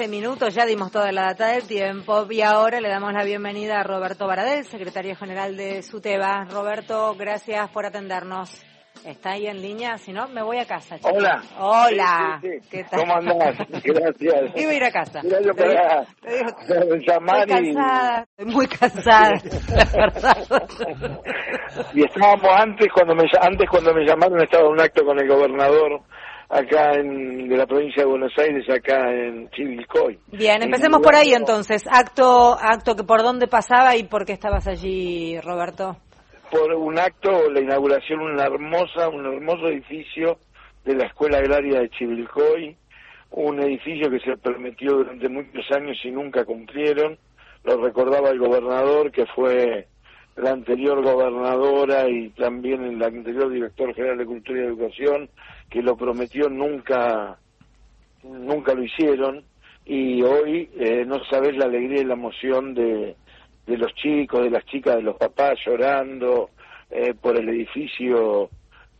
15 minutos, ya dimos toda la data del tiempo y ahora le damos la bienvenida a Roberto Baradel, secretario general de SUTEBA. Roberto, gracias por atendernos. ¿Está ahí en línea? Si no, me voy a casa. Hola. Hola. Sí, sí, sí. ¿Qué tal? ¿Cómo andás? Gracias. Iba a ir a casa. Digo- para llamar Estoy cansada, muy cansada, y estábamos antes cuando me antes cuando me llamaron estaba en un acto con el gobernador acá en, de la provincia de Buenos Aires acá en Chivilcoy. Bien, En empecemos por ahí entonces. Acto, acto que por dónde pasaba y por qué estabas allí, Roberto. por un acto, la inauguración una hermosa, un hermoso edificio de la Escuela Agraria de Chivilcoy, un edificio que se prometió durante muchos años y nunca cumplieron. Lo recordaba el gobernador, que fue la anterior gobernadora y también el anterior director general de Cultura y Educación, que lo prometió, nunca, nunca lo hicieron. Y hoy eh, no sabes la alegría y la emoción de, de los chicos, de las chicas, de los papás llorando eh, por el edificio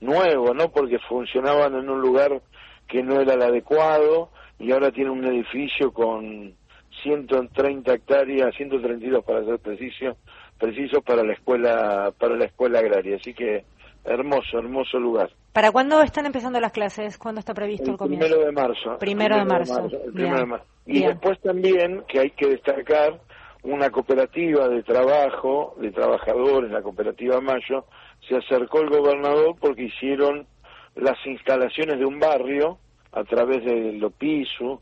nuevo, ¿no? Porque funcionaban en un lugar que no era el adecuado y ahora tiene un edificio con 130 hectáreas, 132 para ser preciso, preciso para la escuela para la escuela agraria, así que hermoso, hermoso lugar. ¿Para cuándo están empezando las clases? ¿Cuándo está previsto el, El comienzo? primero de marzo. Primero de marzo. Y después también que hay que destacar una cooperativa de trabajo, de trabajadores, la cooperativa Mayo, se acercó el gobernador porque hicieron las instalaciones de un barrio a través de Lopisu,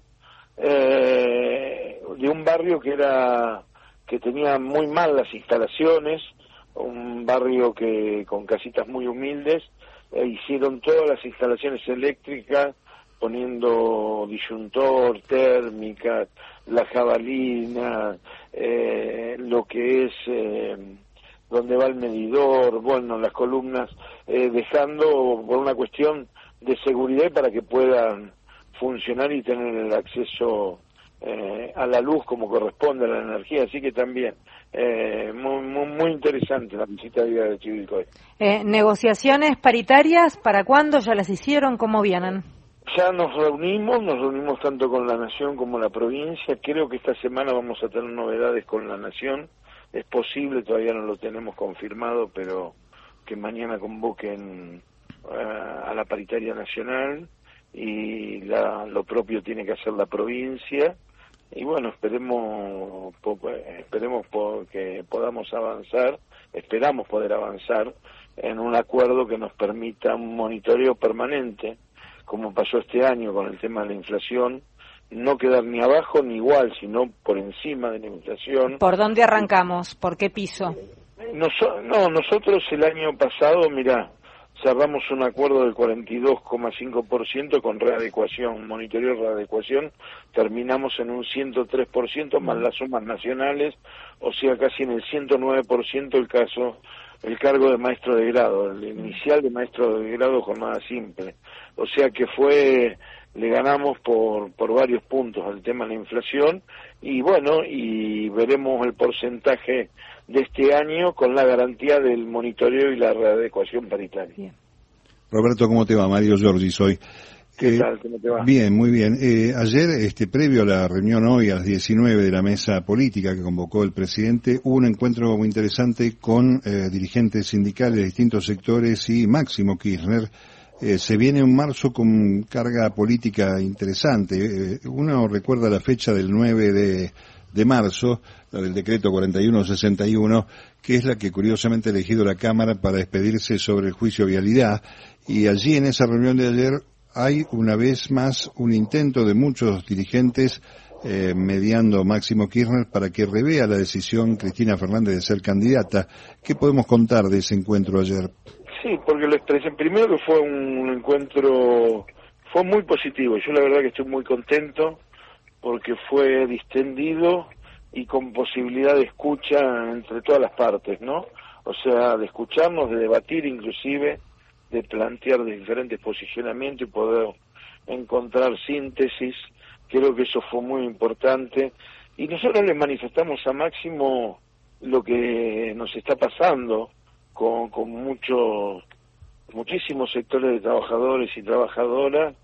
eh, de un barrio que era que tenía muy mal las instalaciones, un barrio que con casitas muy humildes, e hicieron todas las instalaciones eléctricas poniendo disyuntor, térmica, la jabalina, eh, lo que es eh, donde va el medidor, bueno, las columnas, eh, dejando por una cuestión de seguridad para que puedan funcionar y tener el acceso eh, a la luz como corresponde a la energía, así que también eh, muy, muy, muy interesante la visita de Chivilcoy. Eh, ¿Negociaciones paritarias? ¿Para cuándo? ¿Ya las hicieron? ¿Cómo vienen? Ya nos reunimos, nos reunimos tanto con la Nación como la provincia. Creo que esta semana vamos a tener novedades con la Nación. Es posible, todavía no lo tenemos confirmado, pero que mañana convoquen eh, a la paritaria nacional y la- lo propio tiene que hacer la provincia. Y bueno, esperemos, esperemos que podamos avanzar, esperamos poder avanzar en un acuerdo que nos permita un monitoreo permanente como pasó este año con el tema de la inflación, no quedar ni abajo ni igual, sino por encima de la inflación. ¿Por dónde arrancamos? ¿Por qué piso? Noso- no, nosotros el año pasado, mira, cerramos un acuerdo del 42,5% con readecuación, monitoreo y readecuación, terminamos en un 103% más las sumas nacionales, o sea, casi en el 109% el caso el cargo de maestro de grado, el inicial de maestro de grado jornada simple. O sea que fue, le ganamos por, por varios puntos al tema de la inflación y bueno, y veremos el porcentaje de este año con la garantía del monitoreo y la readecuación paritaria. Bien. Roberto, ¿cómo te va? Mario Giorgi soy. ¿Qué Eh, tal? ¿Cómo te va? Bien, muy bien. Eh, ayer, este, previo a la reunión hoy a las 19 de la mesa política que convocó el presidente, hubo un encuentro muy interesante con eh, dirigentes sindicales de distintos sectores y Máximo Kirchner. Eh, se viene un marzo con carga política interesante. Eh, uno recuerda la fecha del 9 de, de marzo, la del decreto 4161, que es la que curiosamente ha elegido la Cámara para expedirse sobre el juicio vialidad. Y allí en esa reunión de ayer hay una vez más un intento de muchos dirigentes eh, mediando Máximo Kirchner para que revea la decisión Cristina Fernández de ser candidata. ¿Qué podemos contar de ese encuentro ayer? Sí, porque lo expresé. Primero que fue un encuentro, fue muy positivo. Yo la verdad que estoy muy contento porque fue distendido y con posibilidad de escucha entre todas las partes, ¿no? O sea, de escucharnos, de debatir inclusive, de plantear diferentes posicionamientos y poder encontrar síntesis. Creo que eso fue muy importante. Y nosotros le manifestamos a Máximo lo que nos está pasando con, con muchos, muchísimos sectores de trabajadores y trabajadoras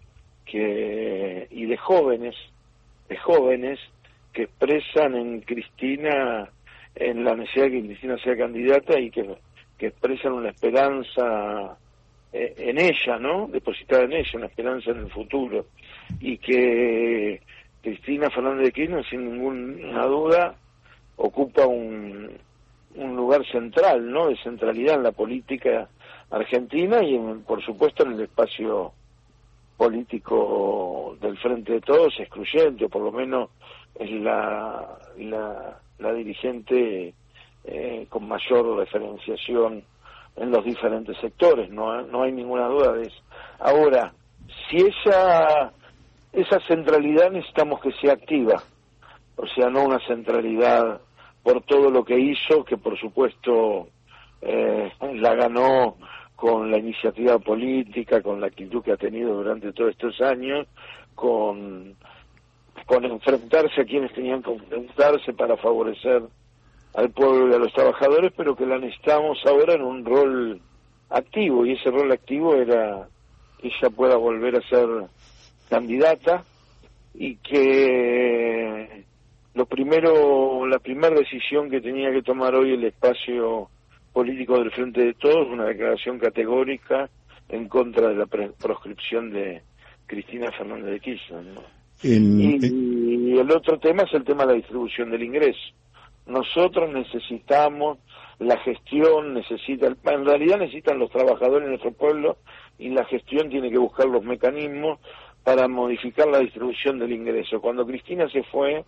que, y de jóvenes de jóvenes que expresan en Cristina, en la necesidad de que Cristina sea candidata y que, que expresan una esperanza eh, en ella, ¿no? Depositada en ella, una esperanza en el futuro. Y que Cristina Fernández de Kirchner, sin ninguna duda, ocupa un, un lugar central, ¿no? De centralidad en la política argentina y, por supuesto, en el espacio político del Frente de Todos, excluyente, o por lo menos es la, la, dirigente eh, con mayor referenciación en los diferentes sectores, no, no hay ninguna duda de eso. Ahora, si esa, esa centralidad necesitamos que sea activa, o sea, no una centralidad por todo lo que hizo, que por supuesto eh, la ganó con la iniciativa política, con la actitud que ha tenido durante todos estos años, con, con enfrentarse a quienes tenían que enfrentarse para favorecer al pueblo y a los trabajadores, pero que la necesitamos ahora en un rol activo, y ese rol activo era que ella pueda volver a ser candidata y que lo primero, la primera decisión que tenía que tomar hoy el espacio político del Frente de Todos, una declaración categórica en contra de la proscripción de Cristina Fernández de Kirchner. y, el otro tema es el tema de la distribución del ingreso. Nosotros necesitamos la gestión, necesita, en realidad necesitan los trabajadores de nuestro pueblo y la gestión tiene que buscar los mecanismos para modificar la distribución del ingreso. Cuando Cristina se fue,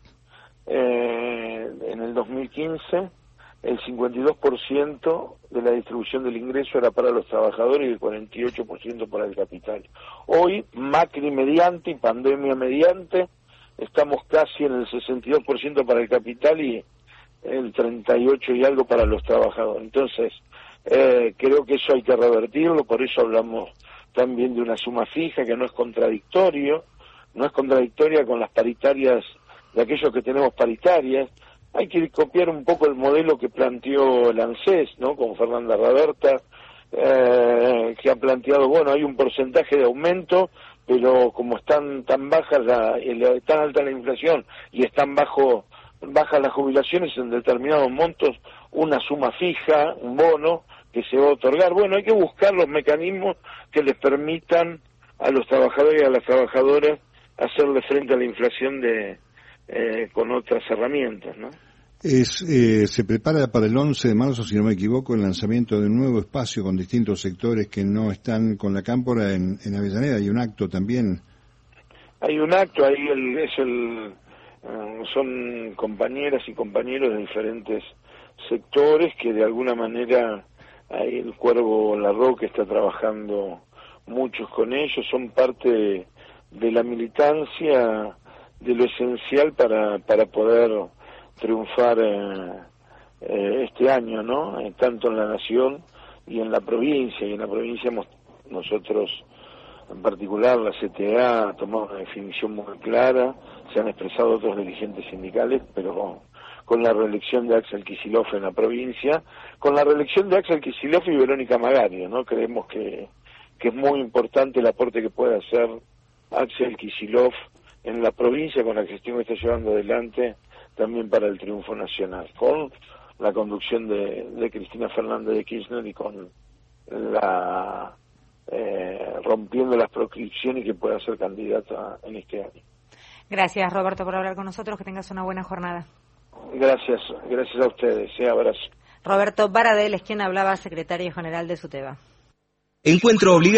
eh, en el 2015 el 52% de la distribución del ingreso era para los trabajadores y el 48% para el capital. Hoy, Macri mediante y pandemia mediante, estamos casi en el 62% para el capital y el 38 y algo para los trabajadores. Entonces, eh, creo que eso hay que revertirlo, por eso hablamos también de una suma fija que no es contradictorio, no es contradictoria con las paritarias de aquellos que tenemos paritarias. Hay que copiar un poco el modelo que planteó el ¿no? Con Fernanda Raberta, eh, que ha planteado, bueno, hay un porcentaje de aumento, pero como están tan bajas, la, tan alta la inflación y están bajo bajas las jubilaciones en determinados montos, una suma fija, un bono que se va a otorgar. Bueno, hay que buscar los mecanismos que les permitan a los trabajadores y a las trabajadoras hacerle frente a la inflación de, eh, con otras herramientas, ¿no? Es, eh, se prepara para el 11 de marzo, si no me equivoco, el lanzamiento de un nuevo espacio con distintos sectores que no están con la cámpora en, en Avellaneda. Hay un acto también. Hay un acto, ahí el, es el, eh, son compañeras y compañeros de diferentes sectores que de alguna manera ahí el Cuervo La Roca está trabajando muchos con ellos, son parte de la militancia de lo esencial para, para poder triunfar eh, eh, este año, ¿no? Eh, tanto en la nación y en la provincia. Y en la provincia hemos, nosotros, en particular la CTA, ha tomado una definición muy clara, se han expresado otros dirigentes sindicales, pero con la reelección de Axel Kicillof en la provincia, con la reelección de Axel Kicillof y Verónica Magario, ¿no? Creemos que, que es muy importante el aporte que puede hacer Axel Kicillof en la provincia con la gestión que está llevando adelante también para el triunfo nacional, con la conducción de, Cristina Fernández de Kirchner y con la eh, rompiendo las proscripciones que pueda ser candidata en este año. Gracias Roberto por hablar con nosotros, que tengas una buena jornada. Gracias, gracias a ustedes, un abrazo. Roberto Baradel es quien hablaba, secretario general de SUTEBA. Encuentro obligado.